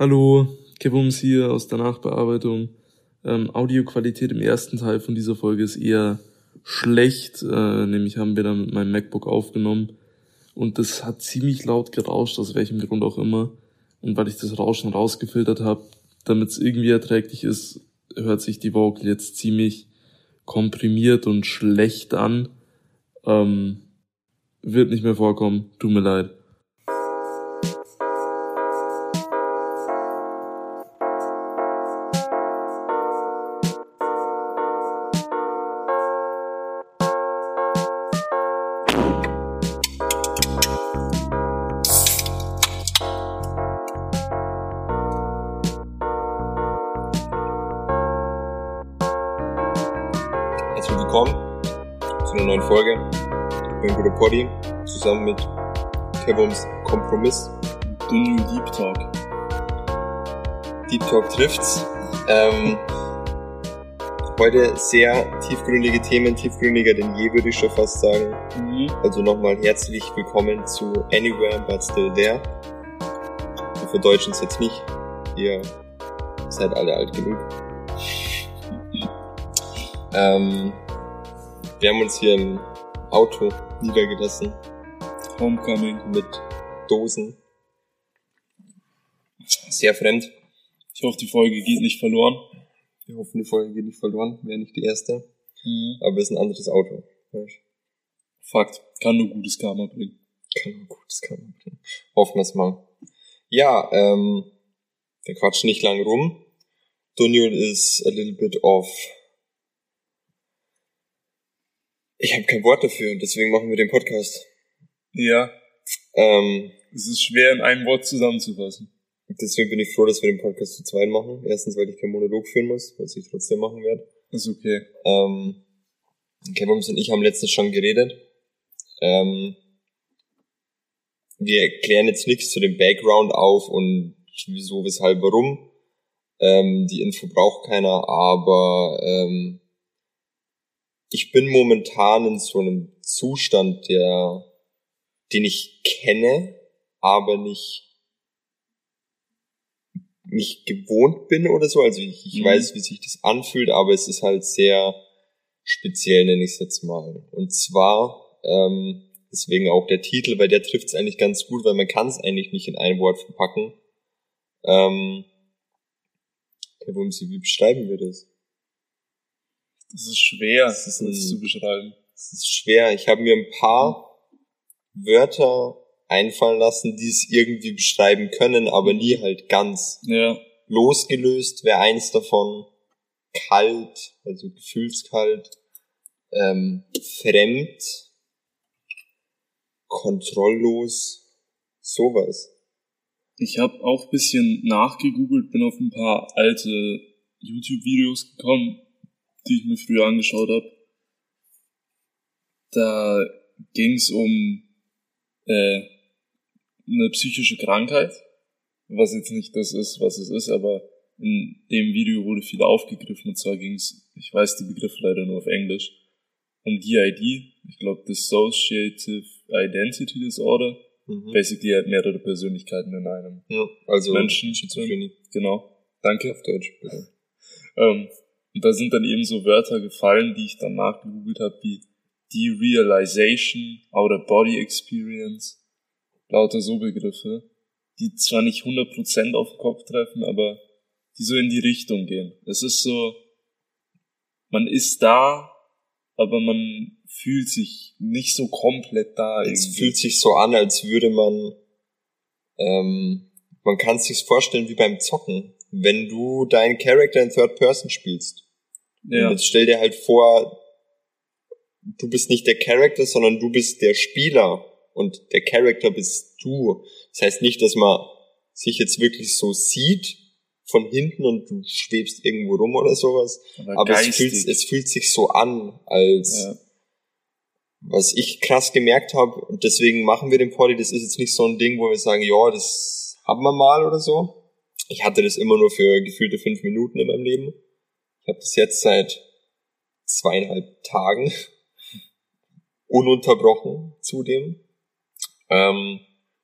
Hallo, Kevums hier aus der Nachbearbeitung. Ähm, Audioqualität im ersten Teil von dieser Folge ist eher schlecht, äh, nämlich haben wir dann mit meinem MacBook aufgenommen und das hat ziemlich laut gerauscht, aus welchem Grund auch immer. Und weil ich das Rauschen rausgefiltert habe, damit es irgendwie erträglich ist, hört sich die Vocal jetzt ziemlich komprimiert und schlecht an. Ähm, wird nicht mehr vorkommen, tut mir leid. Zusammen mit Kevums Kompromiss. The New Deep Talk. Deep Talk trifft's. Ähm, heute sehr tiefgründige Themen, tiefgründiger denn je, würde ich schon fast sagen. Mhm. Also nochmal herzlich willkommen zu Anywhere But Still There. Wir verdeutschen es jetzt nicht. Ihr seid alle alt genug. ähm, wir haben uns hier im Auto niedergelassen. Homecoming. Mit Dosen. Sehr fremd. Ich hoffe, die Folge geht nicht verloren. Wir hoffen, die Folge geht nicht verloren. Wäre nicht die erste. Mhm. Aber es ist ein anderes Auto. Fakt. Kann nur gutes Karma bringen. Kann nur gutes Karma bringen. Hoffen wir es mal. Ja, ähm, wir quatschen nicht lang rum. Daniel is a little bit off Ich habe kein Wort dafür und deswegen machen wir den Podcast. Ja. Ähm, es ist schwer in einem Wort zusammenzufassen. Deswegen bin ich froh, dass wir den Podcast zu zweit machen. Erstens, weil ich keinen Monolog führen muss, was ich trotzdem machen werde. Ist okay. Ähm, Kevums und ich haben letztens schon geredet. Ähm, wir erklären jetzt nichts zu dem Background auf und wieso, weshalb, warum. Ähm, die Info braucht keiner, aber ähm, ich bin momentan in so einem Zustand, der, den ich kenne, aber nicht nicht gewohnt bin oder so. Also ich, ich mhm. weiß, wie sich das anfühlt, aber es ist halt sehr speziell, nenne ich es jetzt mal. Und zwar, ähm, deswegen auch der Titel, weil der trifft es eigentlich ganz gut, weil man kann es eigentlich nicht in ein Wort verpacken. Ähm, Herr Wumsi, wie beschreiben wir das? Das ist schwer, das, ist das zu beschreiben. Das ist schwer. Ich habe mir ein paar Wörter einfallen lassen, die es irgendwie beschreiben können, aber nie halt ganz. Ja. Losgelöst wäre eins davon kalt, also gefühlskalt, ähm, fremd, kontrolllos, sowas. Ich habe auch bisschen nachgegoogelt, bin auf ein paar alte YouTube-Videos gekommen die ich mir früher angeschaut habe. Da ging es um äh, eine psychische Krankheit, was jetzt nicht das ist, was es ist, aber in dem Video wurde viel aufgegriffen und zwar ging es, ich weiß die Begriffe leider nur auf Englisch, um DID, ich glaube Dissociative Identity Disorder, mhm. basically halt mehrere Persönlichkeiten in einem ja, also Menschen. Schizophrenie. Genau. Danke. Auf Deutsch, bitte. ähm, und da sind dann eben so Wörter gefallen, die ich dann nachgegoogelt habe, wie Derealization, Outer Body Experience, lauter so Begriffe, die zwar nicht 100% auf den Kopf treffen, aber die so in die Richtung gehen. Es ist so, man ist da, aber man fühlt sich nicht so komplett da. Es irgendwie. fühlt sich so an, als würde man, ähm, man kann es sich vorstellen wie beim Zocken. Wenn du deinen Charakter in Third Person spielst, ja. Und jetzt stell dir halt vor, du bist nicht der Charakter, sondern du bist der Spieler und der Charakter bist du. Das heißt nicht, dass man sich jetzt wirklich so sieht von hinten und du schwebst irgendwo rum oder sowas. Aber, aber es, fühlt, es fühlt sich so an, als ja. was ich krass gemerkt habe und deswegen machen wir den Party. Das ist jetzt nicht so ein Ding, wo wir sagen, ja, das haben wir mal oder so. Ich hatte das immer nur für gefühlte fünf Minuten in meinem Leben. Ich habe das jetzt seit zweieinhalb Tagen ununterbrochen zudem. Ähm,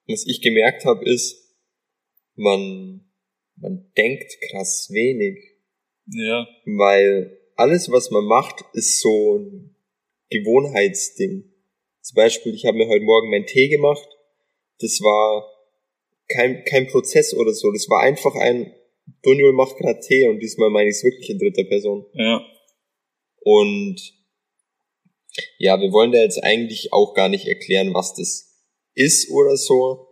was ich gemerkt habe, ist, man man denkt krass wenig. Ja. Weil alles, was man macht, ist so ein Gewohnheitsding. Zum Beispiel, ich habe mir heute Morgen meinen Tee gemacht. Das war kein, kein Prozess oder so. Das war einfach ein, Dunjul macht gerade Tee und diesmal meine ich es wirklich in dritter Person. Ja. Und ja, wir wollen da jetzt eigentlich auch gar nicht erklären, was das ist oder so.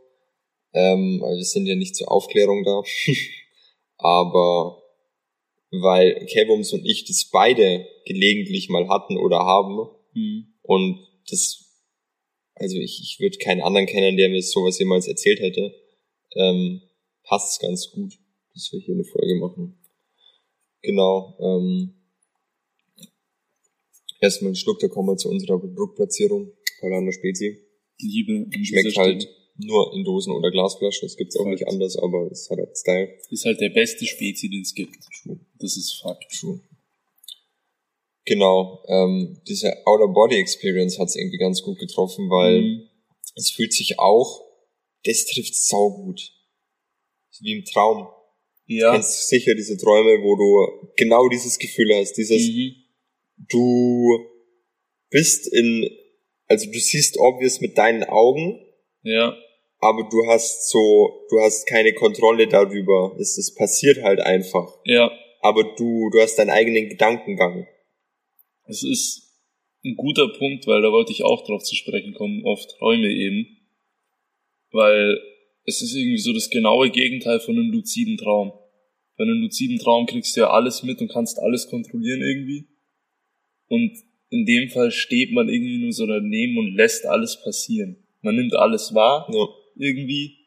Ähm, weil wir sind ja nicht zur Aufklärung da. Aber weil Kevums und ich das beide gelegentlich mal hatten oder haben. Mhm. Und das, also ich, ich würde keinen anderen kennen, der mir sowas jemals erzählt hätte. Ähm, passt ganz gut, dass wir hier eine Folge machen. Genau. Ähm, erstmal einen Schluck, da kommen wir zu unserer Produktplatzierung. Paulaner Spezi. Liebe. Schmeckt halt nur in Dosen oder Glasflaschen. Das gibt's auch nicht anders, aber es hat halt Style. Ist halt der beste Spezi, den es gibt. True. Das ist Fakt. True. Genau. Ähm, diese Outer Body Experience hat's irgendwie ganz gut getroffen, weil mhm. es fühlt sich auch, das trifft sau gut. Wie im Traum. Ja. Du kennst sicher diese Träume, wo du genau dieses Gefühl hast, dieses, mhm. Du bist in, also du siehst obvious mit deinen Augen, ja. Aber du hast so, du hast keine Kontrolle darüber. Es, es passiert halt einfach. Ja. Aber du, du hast deinen eigenen Gedankengang. Es ist ein guter Punkt, weil da wollte ich auch drauf zu sprechen kommen, auf Träume eben. Weil es ist irgendwie so das genaue Gegenteil von einem luziden Traum. Bei einem luziden Traum kriegst du ja alles mit und kannst alles kontrollieren irgendwie. Und in dem Fall steht man irgendwie nur so daneben und lässt alles passieren man nimmt alles wahr, ja. irgendwie,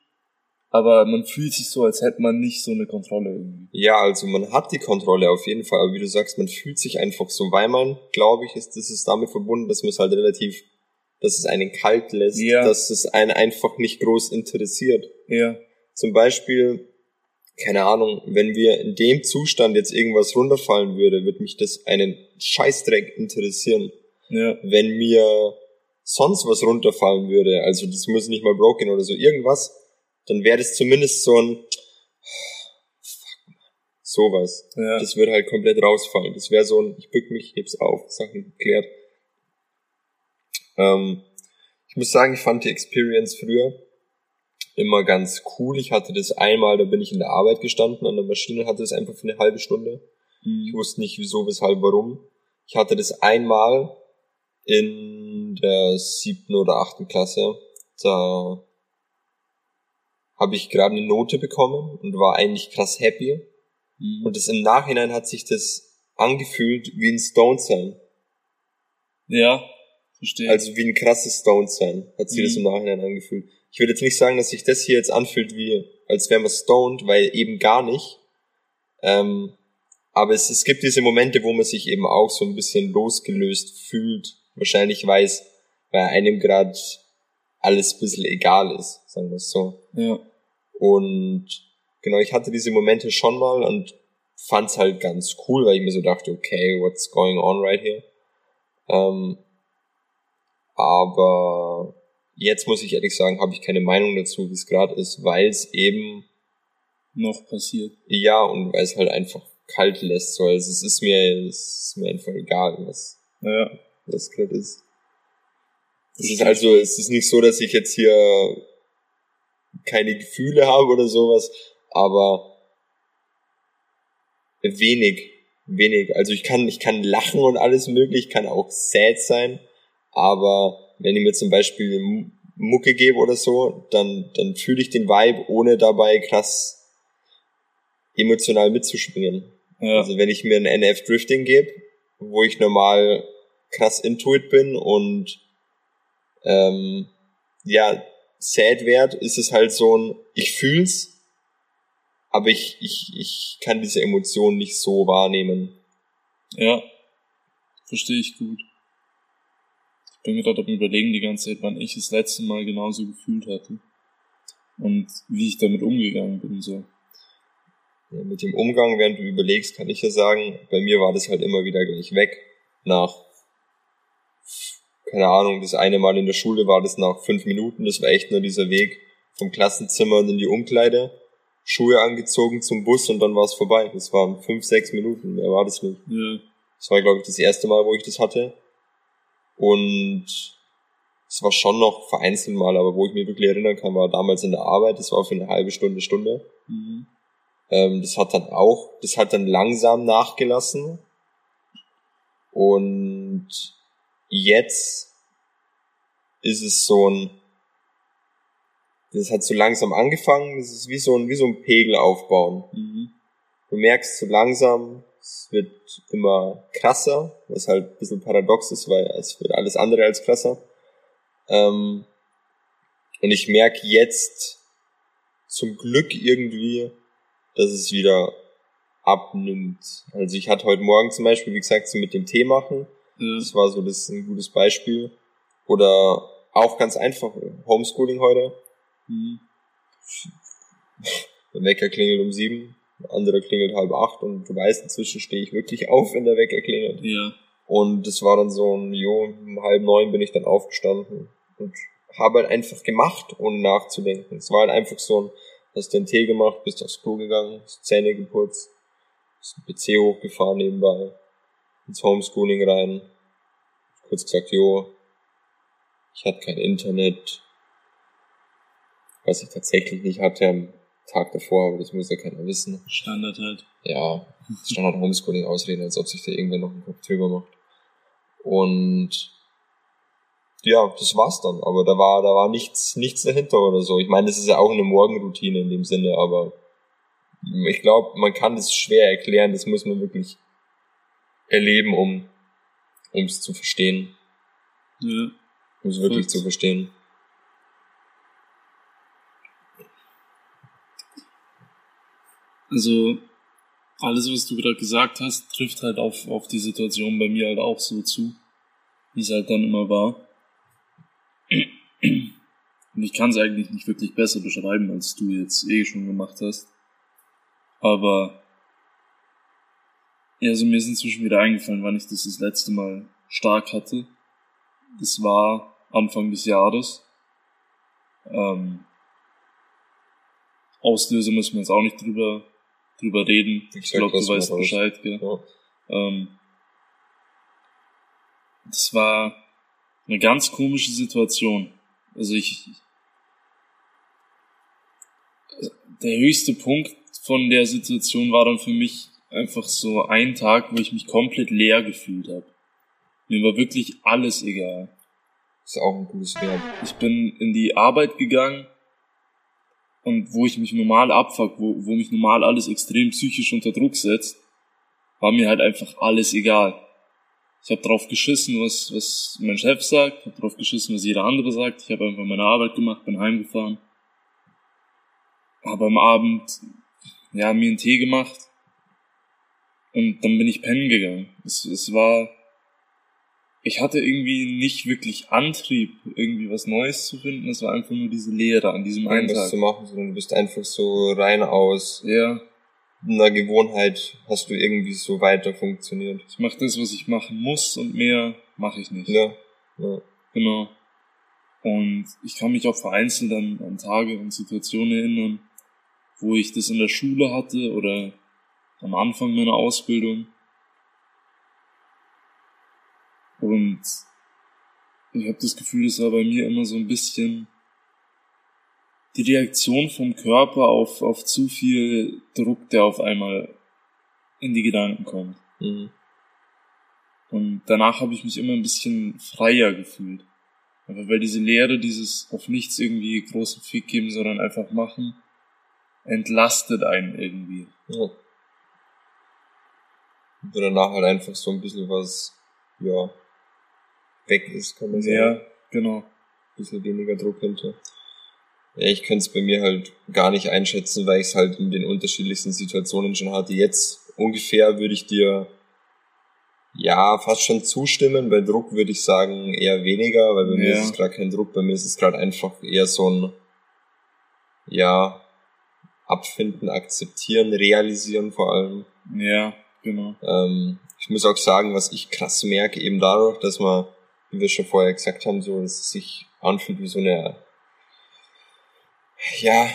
aber man fühlt sich so, als hätte man nicht so eine Kontrolle irgendwie. Ja, also man hat die Kontrolle auf jeden Fall, aber wie du sagst, man fühlt sich einfach so, weil man, glaube ich, ist, das ist damit verbunden, dass man es halt relativ, dass es einen kalt lässt, ja. dass es einen einfach nicht groß interessiert. Ja. Zum Beispiel, keine Ahnung, wenn wir in dem Zustand jetzt irgendwas runterfallen würde, würde mich das einen Scheißdreck interessieren. Ja. Wenn mir sonst was runterfallen würde, also das muss nicht mal broken oder so, irgendwas, dann wäre das zumindest so ein sowas. Ja. Das würde halt komplett rausfallen. Das wäre so ein, ich bück mich, heb's auf, Sachen geklärt. Ähm, ich muss sagen, ich fand die Experience früher immer ganz cool. Ich hatte das einmal, da bin ich in der Arbeit gestanden an der Maschine, hatte das einfach für eine halbe Stunde. Mhm. Ich wusste nicht wieso, weshalb, warum. Ich hatte das einmal in der siebten oder achten Klasse. Da habe ich gerade eine Note bekommen und war eigentlich krass happy. Mhm. Und das im Nachhinein hat sich das angefühlt wie ein Stone sein. Ja, verstehe. Also wie ein krasses Stone sein, hat sich mhm. das im Nachhinein angefühlt. Ich würde jetzt nicht sagen, dass sich das hier jetzt anfühlt wie, als wäre man stoned, weil eben gar nicht. Ähm, aber es, es gibt diese Momente, wo man sich eben auch so ein bisschen losgelöst fühlt wahrscheinlich weiß, weil einem gerade alles ein bisschen egal ist, sagen wir es so. Ja. Und genau, ich hatte diese Momente schon mal und fand's halt ganz cool, weil ich mir so dachte, okay, what's going on right here? Ähm, aber jetzt muss ich ehrlich sagen, habe ich keine Meinung dazu, wie es gerade ist, weil es eben noch passiert. Ja, und weil es halt einfach kalt lässt. So. Also es ist mir, es ist mir einfach egal, was, ja was gerade ist. Es ist also, es ist nicht so, dass ich jetzt hier keine Gefühle habe oder sowas, aber wenig, wenig. Also ich kann, ich kann lachen und alles möglich, kann auch sad sein, aber wenn ich mir zum Beispiel Mucke gebe oder so, dann, dann fühle ich den Vibe, ohne dabei krass emotional mitzuspringen. Ja. Also wenn ich mir ein NF Drifting gebe, wo ich normal krass intuit bin und ähm, ja, sad werd, ist es halt so ein, ich fühl's, aber ich, ich, ich kann diese Emotionen nicht so wahrnehmen. Ja, verstehe ich gut. Ich bin gerade am überlegen die ganze Zeit, wann ich das letzte Mal genauso gefühlt hatte. Und wie ich damit umgegangen bin, so. Ja, mit dem Umgang, während du überlegst, kann ich ja sagen, bei mir war das halt immer wieder gleich weg. Nach keine Ahnung, das eine Mal in der Schule war das nach fünf Minuten, das war echt nur dieser Weg vom Klassenzimmer in die Umkleide. Schuhe angezogen zum Bus und dann war es vorbei. Das waren fünf, sechs Minuten, mehr war das nicht. Ja. Das war, glaube ich, das erste Mal, wo ich das hatte. Und es war schon noch vereinzelt mal, aber wo ich mich wirklich erinnern kann, war damals in der Arbeit, das war für eine halbe Stunde, Stunde. Mhm. Ähm, das hat dann auch, das hat dann langsam nachgelassen. Und jetzt ist es so ein, das hat so langsam angefangen, das ist wie so ein, wie so ein Pegel aufbauen. Mhm. Du merkst so langsam, es wird immer krasser, was halt ein bisschen paradox ist, weil es wird alles andere als krasser. Ähm, und ich merke jetzt zum Glück irgendwie, dass es wieder abnimmt. Also ich hatte heute Morgen zum Beispiel, wie gesagt, so mit dem Tee machen. Ja. Das war so das ist ein gutes Beispiel. Oder auch ganz einfach, Homeschooling heute. Mhm. Der Wecker klingelt um sieben, der andere klingelt halb acht und du weißt, inzwischen stehe ich wirklich auf, wenn der Wecker klingelt. Ja. Und das war dann so ein, jo, um halb neun bin ich dann aufgestanden und habe halt einfach gemacht, ohne nachzudenken. Es war halt einfach so ein, hast den Tee gemacht, bist aufs Klo gegangen, hast Zähne geputzt, hast den PC hochgefahren nebenbei, ins Homeschooling rein, kurz gesagt, jo, ich hatte kein Internet, was ich tatsächlich nicht hatte Tag davor, aber das muss ja keiner wissen. Standard halt. Ja, Standard Homeschooling ausreden, als ob sich da irgendwer noch einen Kopf drüber macht. Und ja, das war's dann. Aber da war, da war nichts, nichts dahinter oder so. Ich meine, das ist ja auch eine Morgenroutine in dem Sinne, aber ich glaube, man kann das schwer erklären. Das muss man wirklich erleben, um, es zu verstehen. Ja. Um es wirklich zu verstehen. Also, alles, was du gerade gesagt hast, trifft halt auf, auf die Situation bei mir halt auch so zu, wie es halt dann immer war. Und ich kann es eigentlich nicht wirklich besser beschreiben, als du jetzt eh schon gemacht hast. Aber, ja, also mir ist inzwischen wieder eingefallen, wann ich das das letzte Mal stark hatte. Das war Anfang des Jahres. Ähm, Auslöser müssen wir jetzt auch nicht drüber, drüber reden. Ich, ich glaube, du weißt Bescheid, gell? Ja. Ähm, das war eine ganz komische Situation. Also ich, der höchste Punkt von der Situation war dann für mich einfach so ein Tag, wo ich mich komplett leer gefühlt habe. Mir war wirklich alles egal. Ist auch ein gutes Wert. Ich bin in die Arbeit gegangen und wo ich mich normal abfuck, wo, wo mich normal alles extrem psychisch unter Druck setzt, war mir halt einfach alles egal. Ich habe drauf geschissen, was, was mein Chef sagt, habe drauf geschissen, was jeder andere sagt. Ich habe einfach meine Arbeit gemacht, bin heimgefahren. Habe am Abend ja, mir einen Tee gemacht und dann bin ich pennen gegangen. Es, es war, ich hatte irgendwie nicht wirklich Antrieb, irgendwie was Neues zu finden. Es war einfach nur diese Leere an diesem einen Tag. zu machen, sondern du bist einfach so rein aus. Ja einer Gewohnheit hast du irgendwie so weiter funktioniert. Ich mache das, was ich machen muss und mehr mache ich nicht. Ja, ja. Genau. Und ich kann mich auch vereinzelt an, an Tage und Situationen erinnern, wo ich das in der Schule hatte oder am Anfang meiner Ausbildung. Und ich habe das Gefühl, es war bei mir immer so ein bisschen die Reaktion vom Körper auf, auf zu viel Druck, der auf einmal in die Gedanken kommt. Mhm. Und danach habe ich mich immer ein bisschen freier gefühlt. Einfach weil diese Lehre, dieses auf nichts irgendwie großen Fick geben, sondern einfach machen, entlastet einen irgendwie. Ja. Und danach halt einfach so ein bisschen was, ja, weg ist, kann man sagen. Ja, genau. Ein bisschen weniger Druck hinter. Ja, ich könnte es bei mir halt gar nicht einschätzen, weil ich es halt in den unterschiedlichsten Situationen schon hatte. Jetzt ungefähr würde ich dir ja fast schon zustimmen. Bei Druck würde ich sagen eher weniger, weil bei ja. mir ist es gerade kein Druck, bei mir ist es gerade einfach eher so ein ja abfinden, akzeptieren, realisieren vor allem. Ja, genau. Ähm, ich muss auch sagen, was ich krass merke, eben dadurch, dass man, wie wir schon vorher gesagt haben, so dass es sich anfühlt wie so eine ja,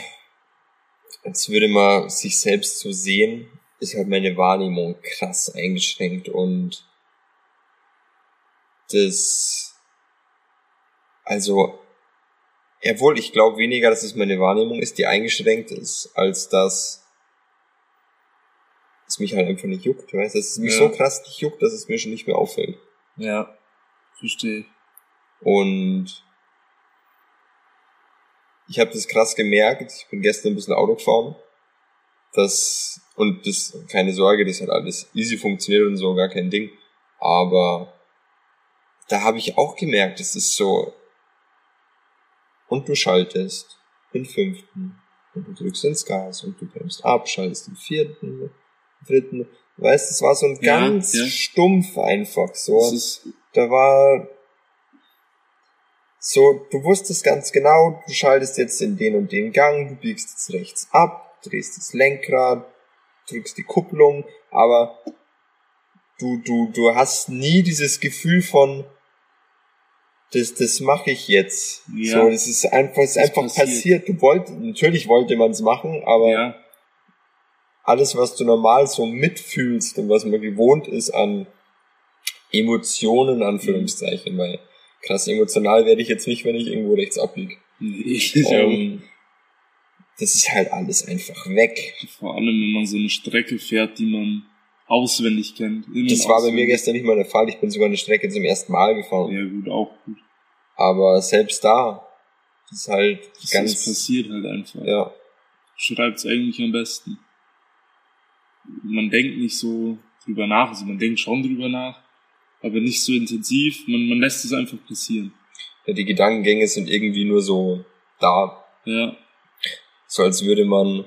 als würde man sich selbst so sehen, ist halt meine Wahrnehmung krass eingeschränkt und das, also, obwohl ich glaube weniger, dass es meine Wahrnehmung ist, die eingeschränkt ist, als dass es mich halt einfach nicht juckt, weißt Dass es mich ja. so krass nicht juckt, dass es mir schon nicht mehr auffällt. Ja, verstehe. Und ich habe das krass gemerkt. Ich bin gestern ein bisschen Auto gefahren. Das, und das, keine Sorge, das hat alles easy funktioniert und so, gar kein Ding. Aber da habe ich auch gemerkt, es ist so. Und du schaltest den fünften und du drückst ins Gas und du bremst ab, schaltest den vierten, dritten. Weißt, es war so ein ja, ganz ja. stumpf einfach so. Da war so, du wusstest ganz genau, du schaltest jetzt in den und den Gang, du biegst jetzt rechts ab, drehst das Lenkrad, drückst die Kupplung, aber du, du, du hast nie dieses Gefühl von, das, das mache ich jetzt. Ja. So, das ist einfach, das ist einfach passiert. passiert. Du wolltest, natürlich wollte man es machen, aber ja. Alles, was du normal so mitfühlst und was man gewohnt ist an Emotionen, Anführungszeichen, weil krass emotional werde ich jetzt nicht, wenn ich irgendwo rechts abbiege. um, das ist halt alles einfach weg. Vor allem, wenn man so eine Strecke fährt, die man auswendig kennt. Das war bei mir gestern nicht mal der Fall. Ich bin sogar eine Strecke zum ersten Mal gefahren. Ja, gut, auch gut. Aber selbst da, ist halt das ganz... Das passiert halt einfach. Ja. Schreibt's eigentlich am besten. Man denkt nicht so drüber nach, also man denkt schon drüber nach, aber nicht so intensiv. Man, man lässt es einfach passieren. Ja, die Gedankengänge sind irgendwie nur so da. Ja. So als würde man,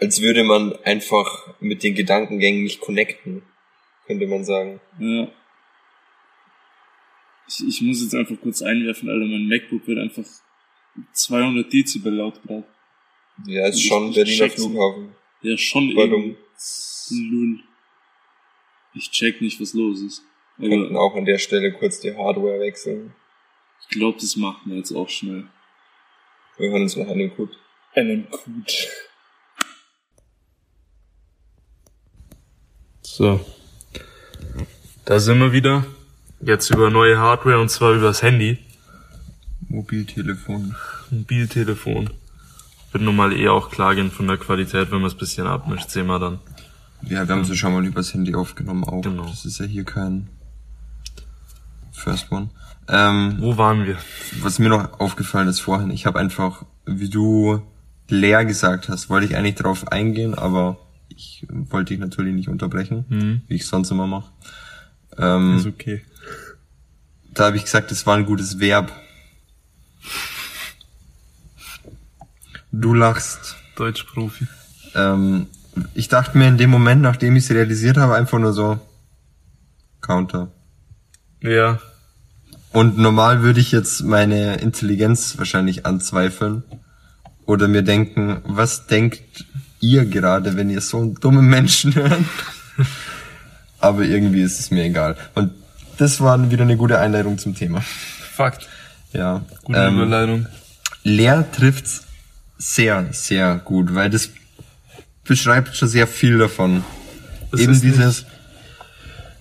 als würde man einfach mit den Gedankengängen nicht connecten, könnte man sagen. Ja. Ich, ich muss jetzt einfach kurz einwerfen, Alter, mein MacBook wird einfach 200 Dezibel laut gerade. Ja, ist schon Berliner Flughafen. Ja, schon? Null. Ich check nicht, was los ist. Wir könnten auch an der Stelle kurz die Hardware wechseln. Ich glaube, das machen wir jetzt auch schnell. Wir hören uns nach einem Kut. Einem Kut. So. Da sind wir wieder. Jetzt über neue Hardware und zwar übers Handy. Mobiltelefon. Mobiltelefon. Wird nun mal eh auch klar gehen von der Qualität, wenn man es bisschen abmischt, sehen wir dann. Ja, wir haben sie schon mal übers Handy aufgenommen auch. Genau. Das ist ja hier kein First One. Ähm, Wo waren wir? Was mir noch aufgefallen ist vorhin, ich habe einfach, wie du leer gesagt hast, wollte ich eigentlich drauf eingehen, aber ich wollte dich natürlich nicht unterbrechen, mhm. wie ich sonst immer mache. Ähm, ist okay. Da habe ich gesagt, es war ein gutes Verb. Du lachst. Deutschprofi. Ähm, ich dachte mir in dem Moment, nachdem ich es realisiert habe, einfach nur so Counter. Ja. Und normal würde ich jetzt meine Intelligenz wahrscheinlich anzweifeln oder mir denken, was denkt ihr gerade, wenn ihr so einen dummen Menschen hört? Aber irgendwie ist es mir egal. Und das war wieder eine gute Einleitung zum Thema. Fakt. Ja. Gute ähm, Überleitung. Leer trifft's sehr, sehr gut, weil das beschreibt schon sehr viel davon. Das Eben dieses nicht,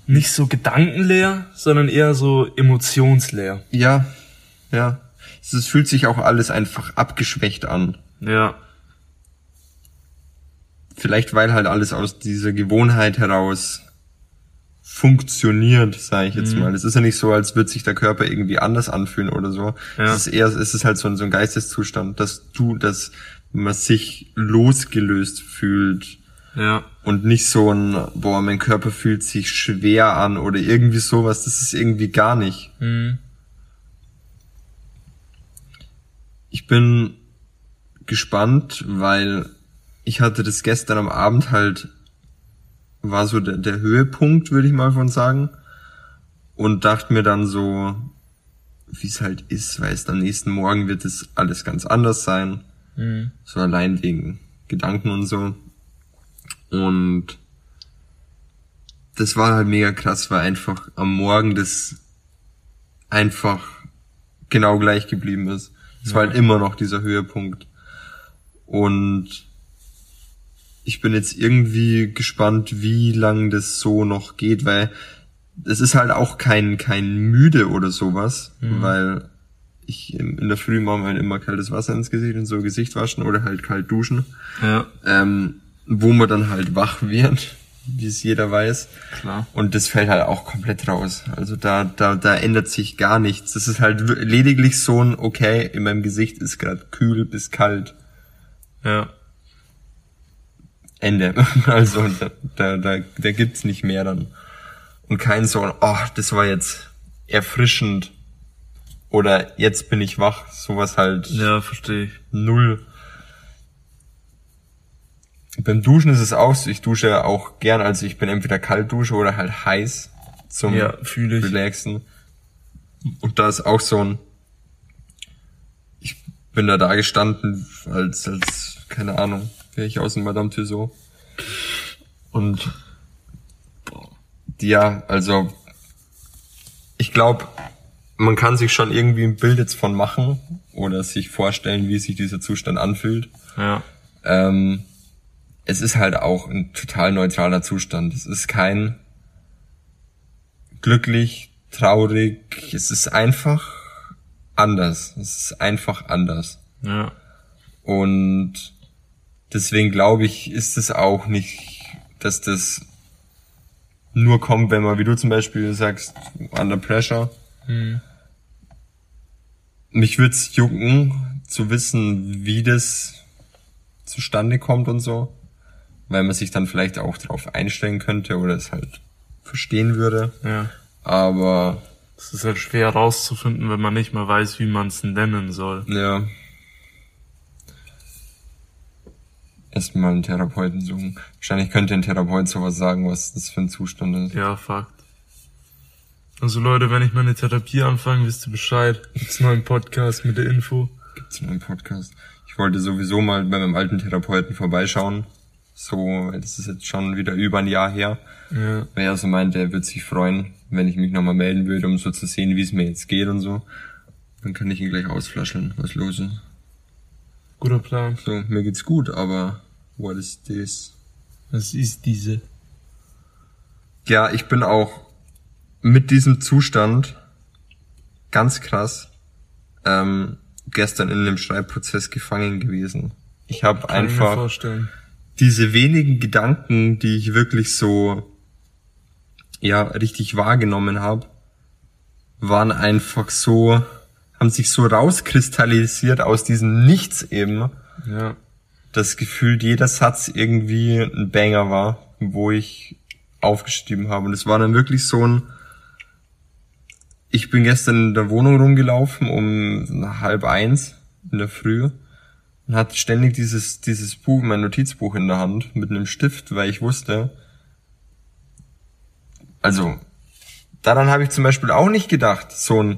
nicht so gedankenleer, sondern eher so emotionsleer. Ja, ja. Es fühlt sich auch alles einfach abgeschwächt an. Ja. Vielleicht weil halt alles aus dieser Gewohnheit heraus funktioniert, sage ich jetzt mhm. mal. Es ist ja nicht so, als würde sich der Körper irgendwie anders anfühlen oder so. Ja. Es ist eher, es ist halt so ein, so ein Geisteszustand, dass du, dass man sich losgelöst fühlt. Ja. Und nicht so ein, boah, mein Körper fühlt sich schwer an oder irgendwie sowas. Das ist irgendwie gar nicht. Mhm. Ich bin gespannt, weil ich hatte das gestern am Abend halt, war so der, der Höhepunkt, würde ich mal von sagen. Und dachte mir dann so, wie es halt ist, weil es am nächsten Morgen wird es alles ganz anders sein. Mhm. So allein wegen Gedanken und so. Und das war halt mega krass, weil einfach am Morgen das einfach genau gleich geblieben ist. Es ja. war halt immer noch dieser Höhepunkt. Und ich bin jetzt irgendwie gespannt, wie lang das so noch geht, weil es ist halt auch kein, kein müde oder sowas, mhm. weil ich in der Früh mache halt immer kaltes Wasser ins Gesicht und so Gesicht waschen oder halt kalt duschen. Ja. Ähm, wo man dann halt wach wird, wie es jeder weiß. Klar. Und das fällt halt auch komplett raus. Also da, da, da ändert sich gar nichts. Das ist halt lediglich so ein, okay, in meinem Gesicht ist gerade kühl bis kalt. Ja. Ende. Also da, da, da, gibt's nicht mehr dann. Und kein so, oh, das war jetzt erfrischend. Oder jetzt bin ich wach. Sowas halt. Ja, verstehe ich. Null. Beim Duschen ist es auch so, ich dusche auch gern, also ich bin entweder kalt dusche oder halt heiß zum ja, Relaxen. Und da ist auch so ein, ich bin da da gestanden als, als, keine Ahnung, wäre ich aus dem Madame Tussauds. Und, ja, also, ich glaube, man kann sich schon irgendwie ein Bild jetzt von machen oder sich vorstellen, wie sich dieser Zustand anfühlt. Ja. Ähm, es ist halt auch ein total neutraler Zustand. Es ist kein glücklich, traurig. Es ist einfach anders. Es ist einfach anders. Ja. Und deswegen glaube ich, ist es auch nicht, dass das nur kommt, wenn man, wie du zum Beispiel sagst, under pressure. Mhm. Mich würde es jucken, zu wissen, wie das zustande kommt und so weil man sich dann vielleicht auch darauf einstellen könnte oder es halt verstehen würde. Ja. Aber es ist halt schwer herauszufinden, wenn man nicht mal weiß, wie man es nennen soll. Ja. Erstmal einen Therapeuten suchen. Wahrscheinlich könnte ein Therapeut sowas sagen, was das für ein Zustand ist. Ja, Fakt. Also Leute, wenn ich meine Therapie anfange, wisst ihr Bescheid. Gibt's einen neuen Podcast mit der Info? Gibt's einen neuen Podcast. Ich wollte sowieso mal bei meinem alten Therapeuten vorbeischauen so, das ist jetzt schon wieder über ein Jahr her. Ja. Weil er so meinte, er würde sich freuen, wenn ich mich nochmal melden würde, um so zu sehen, wie es mir jetzt geht und so. Dann kann ich ihn gleich ausflaschen, was los ist. Guter Plan. So, mir geht's gut, aber what is this? Was ist diese? Ja, ich bin auch mit diesem Zustand ganz krass ähm, gestern in einem Schreibprozess gefangen gewesen. Ich habe einfach diese wenigen Gedanken, die ich wirklich so ja richtig wahrgenommen habe, waren einfach so, haben sich so rauskristallisiert aus diesem Nichts eben. Ja. Das Gefühl, jeder Satz irgendwie ein Banger war, wo ich aufgeschrieben habe. Und es war dann wirklich so ein, ich bin gestern in der Wohnung rumgelaufen um halb eins in der Früh und hatte ständig dieses, dieses Buch, mein Notizbuch in der Hand mit einem Stift, weil ich wusste, also daran habe ich zum Beispiel auch nicht gedacht, so ein,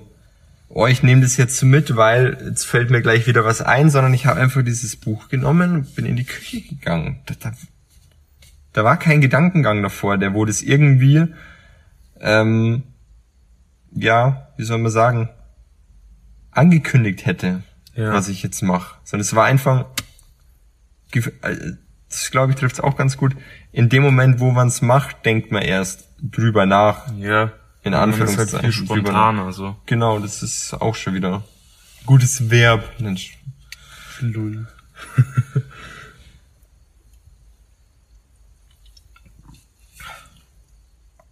oh, ich nehme das jetzt mit, weil jetzt fällt mir gleich wieder was ein, sondern ich habe einfach dieses Buch genommen und bin in die Küche gegangen. Da, da, da war kein Gedankengang davor, der wurde es irgendwie, ähm, ja, wie soll man sagen, angekündigt hätte ja. was ich jetzt mache. Sondern es war einfach, äh, das glaube ich trifft es auch ganz gut. In dem Moment, wo man es macht, denkt man erst drüber nach. Ja. In Anführungszeichen. Halt viel spontaner, so. Genau, das ist auch schon wieder gutes Verb. Mensch. Lull.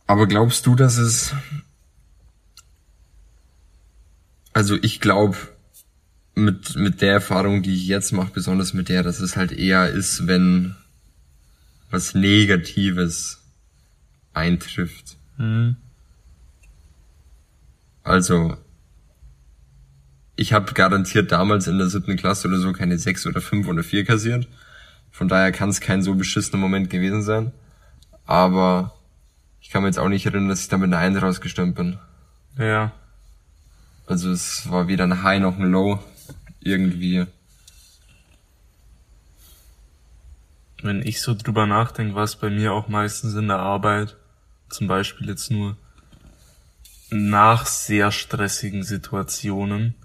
Aber glaubst du, dass es also ich glaube, mit, mit der Erfahrung, die ich jetzt mache, besonders mit der, dass es halt eher ist, wenn was Negatives eintrifft. Mhm. Also, ich habe garantiert damals in der siebten Klasse oder so keine sechs oder fünf oder vier kassiert. Von daher kann es kein so beschissener Moment gewesen sein. Aber ich kann mir jetzt auch nicht erinnern, dass ich da mit einer Eins rausgestimmt bin. Ja. Also es war weder ein High noch ein Low irgendwie. Wenn ich so drüber nachdenke, war es bei mir auch meistens in der Arbeit, zum Beispiel jetzt nur nach sehr stressigen Situationen,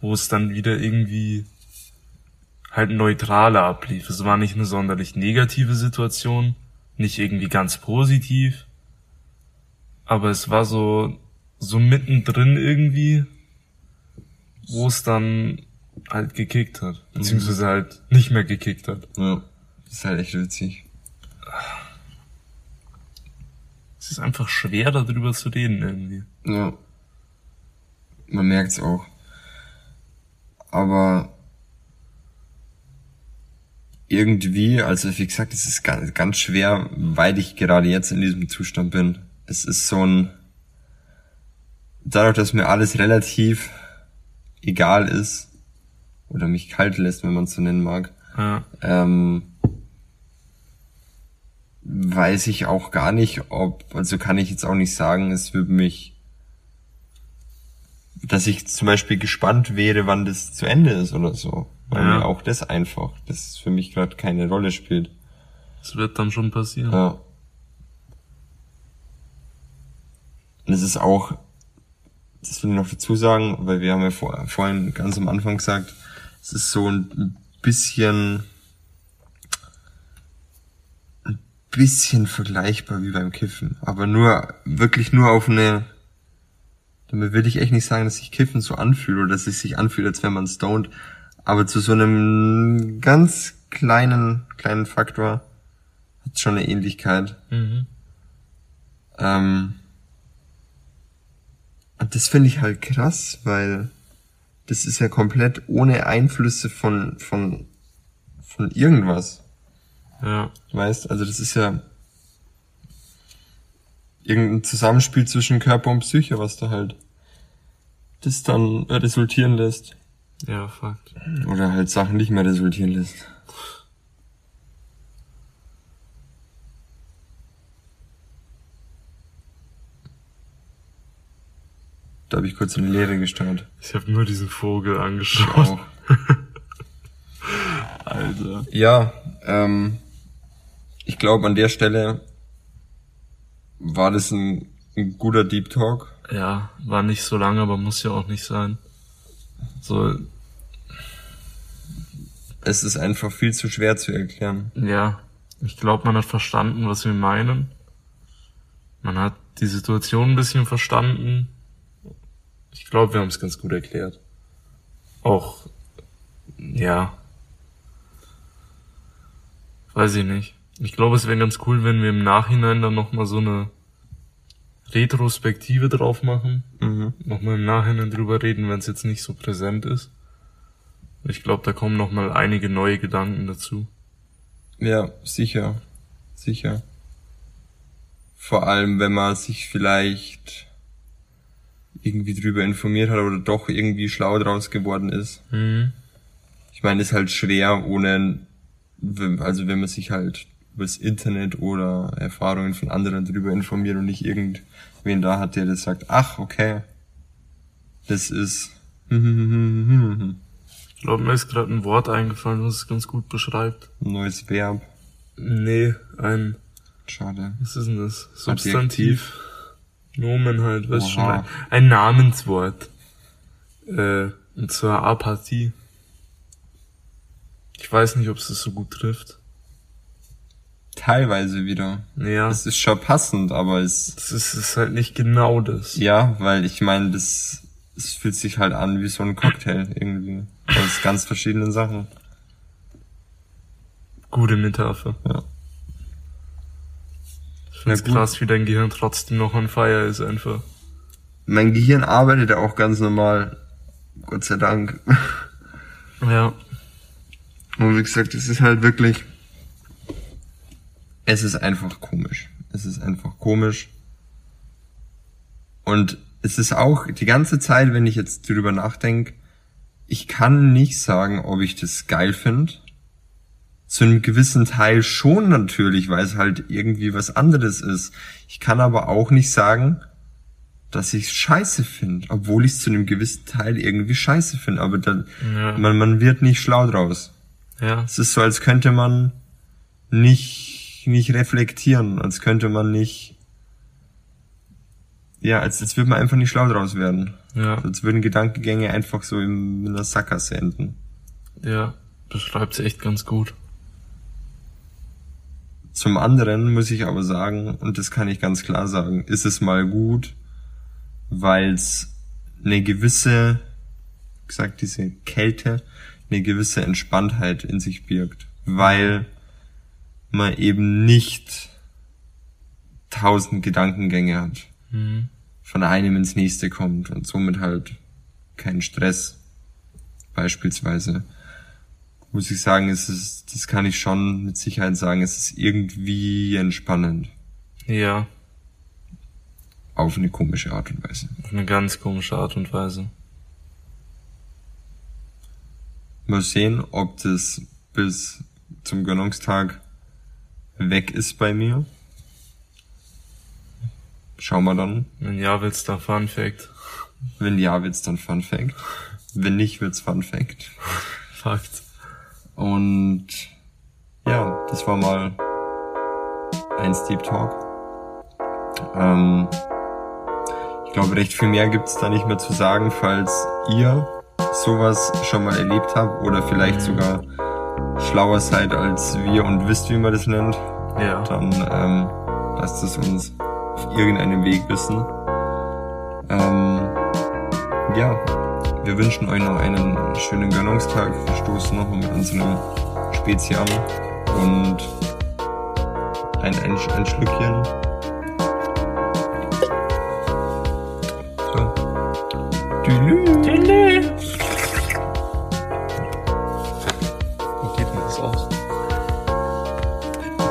wo es dann wieder irgendwie halt neutraler ablief. Es war nicht eine sonderlich negative Situation, nicht irgendwie ganz positiv, aber es war so, so mittendrin irgendwie, wo es dann halt gekickt hat, beziehungsweise mhm. halt nicht mehr gekickt hat. Ja, das ist halt echt witzig. Es ist einfach schwer, darüber zu reden irgendwie. Ja. Man merkt's auch. Aber irgendwie, also wie gesagt, es ist ganz, ganz schwer, weil ich gerade jetzt in diesem Zustand bin. Es ist so ein, dadurch, dass mir alles relativ egal ist, oder mich kalt lässt, wenn man es so nennen mag, ja. ähm, weiß ich auch gar nicht, ob, also kann ich jetzt auch nicht sagen, es würde mich, dass ich zum Beispiel gespannt wäre, wann das zu Ende ist oder so. Weil ja. mir auch das einfach, das für mich gerade keine Rolle spielt. Das wird dann schon passieren. Ja. Und es ist auch, das will ich noch dazu sagen, weil wir haben ja vor, vorhin ganz am Anfang gesagt, es ist so ein bisschen, ein bisschen vergleichbar wie beim Kiffen. Aber nur, wirklich nur auf eine, damit will ich echt nicht sagen, dass sich Kiffen so anfühlt oder dass es sich anfühlt, als wenn man stoned. Aber zu so einem ganz kleinen, kleinen Faktor hat schon eine Ähnlichkeit. Mhm. Ähm, und das finde ich halt krass, weil das ist ja komplett ohne Einflüsse von, von, von irgendwas. Ja. Weißt, also das ist ja irgendein Zusammenspiel zwischen Körper und Psyche, was da halt das dann resultieren lässt. Ja, Fakt. Oder halt Sachen nicht mehr resultieren lässt. Da habe ich kurz in die Leere gestarrt. Ich habe nur diesen Vogel angeschaut. Alter. Ja, ähm, ich glaube an der Stelle war das ein, ein guter Deep Talk. Ja, war nicht so lange, aber muss ja auch nicht sein. So. Es ist einfach viel zu schwer zu erklären. Ja, ich glaube, man hat verstanden, was wir meinen. Man hat die Situation ein bisschen verstanden. Ich glaube, wir haben es ganz gut erklärt. Auch, ja. Weiß ich nicht. Ich glaube, es wäre ganz cool, wenn wir im Nachhinein dann nochmal so eine Retrospektive drauf machen. Mhm. Nochmal im Nachhinein drüber reden, wenn es jetzt nicht so präsent ist. Ich glaube, da kommen nochmal einige neue Gedanken dazu. Ja, sicher. Sicher. Vor allem, wenn man sich vielleicht irgendwie drüber informiert hat oder doch irgendwie schlau draus geworden ist. Mhm. Ich meine, ist halt schwer ohne, also wenn man sich halt über das Internet oder Erfahrungen von anderen drüber informiert und nicht irgendwen da hat, der das sagt, ach, okay, das ist. ich glaube, mir ist gerade ein Wort eingefallen, was es ganz gut beschreibt. Ein neues Verb. Nee, ein. Schade. Was ist denn das? Substantiv. Adjektiv. Nomen halt, weißt schon. Ein, ein Namenswort. Äh, und zwar Apathie. Ich weiß nicht, ob es das so gut trifft. Teilweise wieder. Ja. Es ist schon passend, aber es. Das ist, ist halt nicht genau das. Ja, weil ich meine, das, es fühlt sich halt an wie so ein Cocktail irgendwie. Aus ganz verschiedenen Sachen. Gute Metapher. Ja. Ich find's krass, wie dein Gehirn trotzdem noch on fire ist einfach. Mein Gehirn arbeitet ja auch ganz normal. Gott sei Dank. Ja. Und wie gesagt, es ist halt wirklich, es ist einfach komisch. Es ist einfach komisch. Und es ist auch die ganze Zeit, wenn ich jetzt drüber nachdenke, ich kann nicht sagen, ob ich das geil finde zu einem gewissen Teil schon natürlich, weil es halt irgendwie was anderes ist. Ich kann aber auch nicht sagen, dass ich scheiße finde, obwohl ich es zu einem gewissen Teil irgendwie scheiße finde. Aber dann, ja. man, man wird nicht schlau draus. Ja. Es ist so, als könnte man nicht, nicht reflektieren, als könnte man nicht, ja, als, als würde man einfach nicht schlau draus werden. Ja. Als würden Gedankengänge einfach so in, in der Sackgasse enden. Ja. Beschreibt's echt ganz gut. Zum anderen muss ich aber sagen, und das kann ich ganz klar sagen, ist es mal gut, weil es eine gewisse, gesagt, diese Kälte, eine gewisse Entspanntheit in sich birgt, weil man eben nicht tausend Gedankengänge hat, mhm. von einem ins nächste kommt und somit halt keinen Stress beispielsweise muss ich sagen, es ist, das kann ich schon mit Sicherheit sagen, es ist irgendwie entspannend. Ja. Auf eine komische Art und Weise. Auf eine ganz komische Art und Weise. Mal sehen, ob das bis zum Gönnungstag weg ist bei mir. Schauen wir dann. Wenn ja, wird's dann Fun Fact. Wenn ja, wird's dann Fun Fact. Wenn nicht, wird's Fun Fact. Fakt. Und ja, das war mal ein Steep Talk. Ähm, ich glaube, recht viel mehr gibt's da nicht mehr zu sagen, falls ihr sowas schon mal erlebt habt oder vielleicht mhm. sogar schlauer seid als wir und wisst, wie man das nennt. Ja. Dann ähm, lasst es uns auf irgendeinem Weg wissen. Ähm, ja, wir wünschen euch noch einen schönen Gönnungstag. Wir stoßen nochmal mit unserem Spezi an und ein, ein, ein Schlückchen. So. Dülü.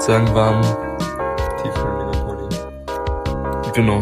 Sagen, warm. Tiefgründiger Body. Genau.